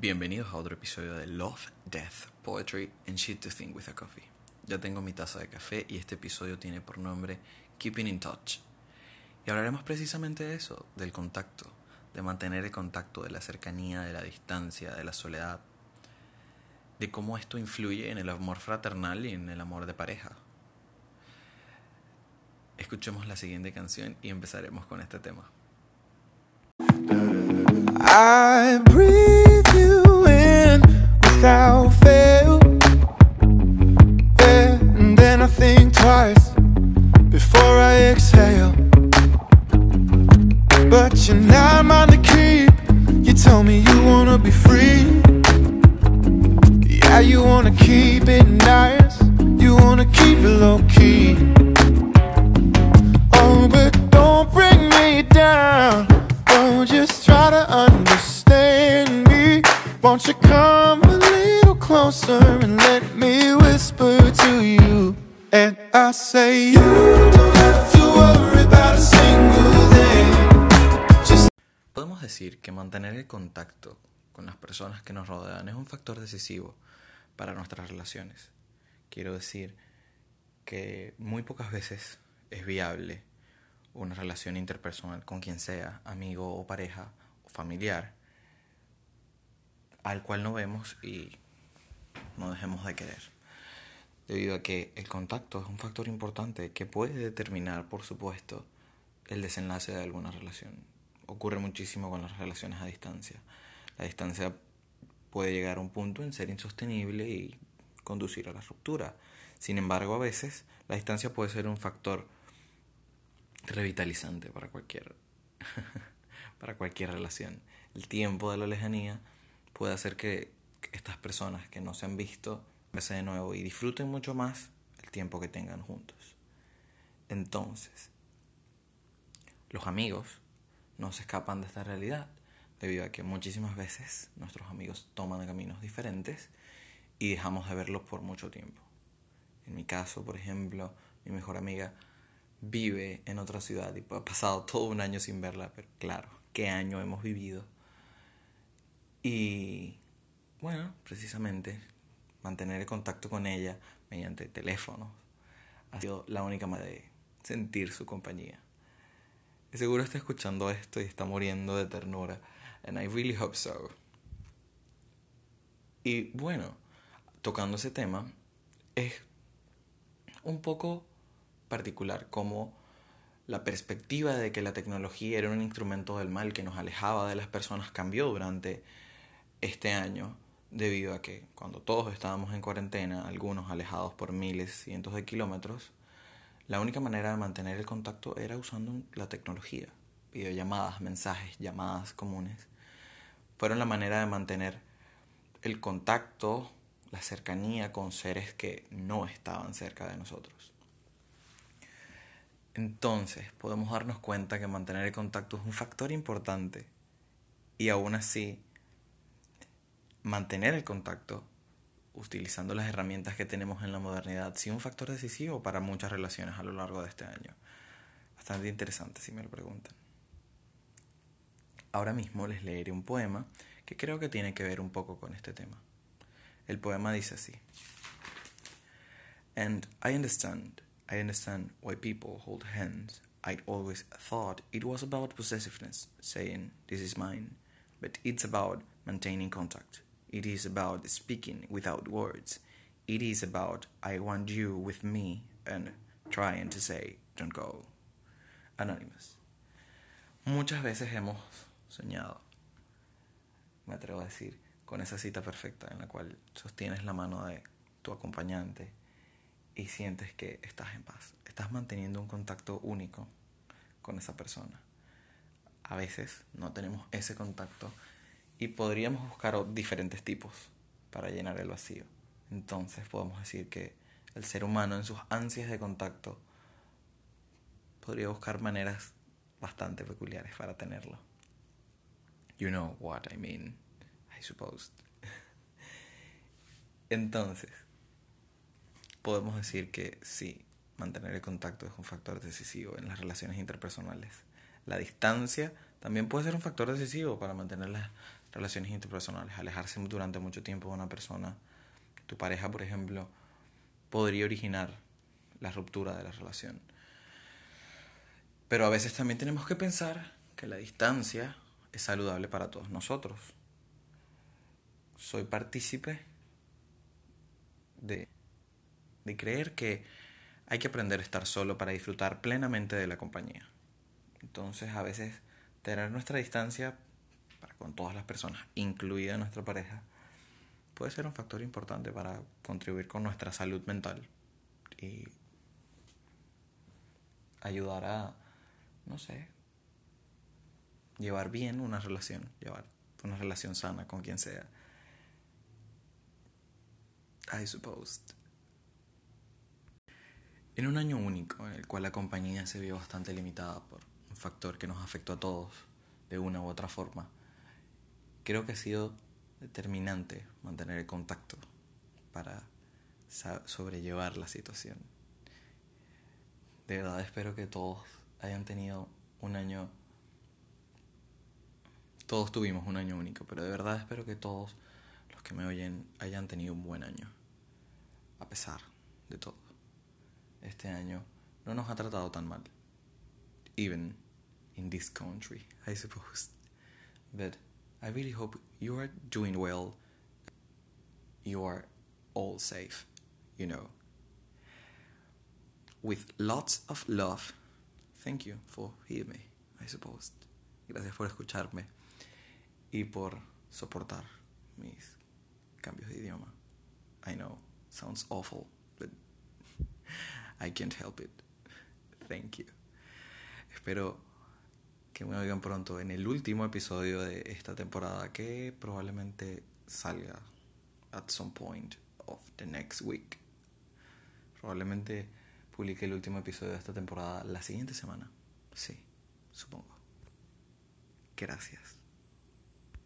Bienvenidos a otro episodio de Love, Death, Poetry and Shit to Think with a Coffee. Ya tengo mi taza de café y este episodio tiene por nombre Keeping in Touch. Y hablaremos precisamente de eso, del contacto, de mantener el contacto, de la cercanía, de la distancia, de la soledad, de cómo esto influye en el amor fraternal y en el amor de pareja. Escuchemos la siguiente canción y empezaremos con este tema. I But you're not mine to keep. You tell me you wanna be free. Yeah, you wanna keep it nice. You wanna keep it low decir que mantener el contacto con las personas que nos rodean es un factor decisivo para nuestras relaciones. Quiero decir que muy pocas veces es viable una relación interpersonal con quien sea, amigo o pareja o familiar, al cual no vemos y no dejemos de querer. Debido a que el contacto es un factor importante que puede determinar, por supuesto, el desenlace de alguna relación. Ocurre muchísimo con las relaciones a distancia. La distancia puede llegar a un punto en ser insostenible y conducir a la ruptura. Sin embargo, a veces la distancia puede ser un factor revitalizante para cualquier para cualquier relación. El tiempo de la lejanía puede hacer que estas personas que no se han visto verse de nuevo y disfruten mucho más el tiempo que tengan juntos. Entonces, los amigos no se escapan de esta realidad, debido a que muchísimas veces nuestros amigos toman caminos diferentes y dejamos de verlos por mucho tiempo. En mi caso, por ejemplo, mi mejor amiga vive en otra ciudad y ha pasado todo un año sin verla, pero claro, qué año hemos vivido. Y bueno, precisamente mantener el contacto con ella mediante teléfonos ha sido la única manera de sentir su compañía. Seguro está escuchando esto y está muriendo de ternura. And I really hope so. Y bueno, tocando ese tema, es un poco particular como la perspectiva de que la tecnología era un instrumento del mal que nos alejaba de las personas cambió durante este año debido a que cuando todos estábamos en cuarentena, algunos alejados por miles, cientos de kilómetros, la única manera de mantener el contacto era usando la tecnología. Videollamadas, mensajes, llamadas comunes. Fueron la manera de mantener el contacto, la cercanía con seres que no estaban cerca de nosotros. Entonces podemos darnos cuenta que mantener el contacto es un factor importante y aún así mantener el contacto utilizando las herramientas que tenemos en la modernidad sí un factor decisivo para muchas relaciones a lo largo de este año. Bastante interesante si me lo preguntan. Ahora mismo les leeré un poema que creo que tiene que ver un poco con este tema. El poema dice así. And I understand, I understand why people hold hands. I'd always thought it was about possessiveness, saying, This is mine. But it's about maintaining contact. It is about speaking without words. It is about, I want you with me, and trying to say, Don't go. Anonymous. Muchas veces hemos soñado, me atrevo a decir, con esa cita perfecta en la cual sostienes la mano de tu acompañante y sientes que estás en paz. Estás manteniendo un contacto único con esa persona. A veces no tenemos ese contacto y podríamos buscar diferentes tipos para llenar el vacío. Entonces podemos decir que el ser humano en sus ansias de contacto podría buscar maneras bastante peculiares para tenerlo. You know what I mean, I suppose. Entonces, podemos decir que sí, mantener el contacto es un factor decisivo en las relaciones interpersonales. La distancia también puede ser un factor decisivo para mantener la relaciones interpersonales. Alejarse durante mucho tiempo de una persona, tu pareja, por ejemplo, podría originar la ruptura de la relación. Pero a veces también tenemos que pensar que la distancia es saludable para todos nosotros. Soy partícipe de, de creer que hay que aprender a estar solo para disfrutar plenamente de la compañía. Entonces a veces tener nuestra distancia con todas las personas, incluida nuestra pareja, puede ser un factor importante para contribuir con nuestra salud mental y ayudar a, no sé, llevar bien una relación, llevar una relación sana con quien sea. I suppose. En un año único en el cual la compañía se vio bastante limitada por factor que nos afectó a todos de una u otra forma, creo que ha sido determinante mantener el contacto para sobrellevar la situación. De verdad espero que todos hayan tenido un año todos tuvimos un año único, pero de verdad espero que todos los que me oyen hayan tenido un buen año, a pesar de todo. Este año no nos ha tratado tan mal, even in this country, I suppose. But I really hope you are doing well. You are all safe, you know. With lots of love. Thank you for hearing me, I suppose. Gracias por escucharme y por soportar mis cambios de idioma. I know, sounds awful, but I can't help it. Thank you. Espero que me oigan pronto en el último episodio de esta temporada que probablemente salga at some point of the next week. Probablemente publique el último episodio de esta temporada la siguiente semana. Sí, supongo. Gracias.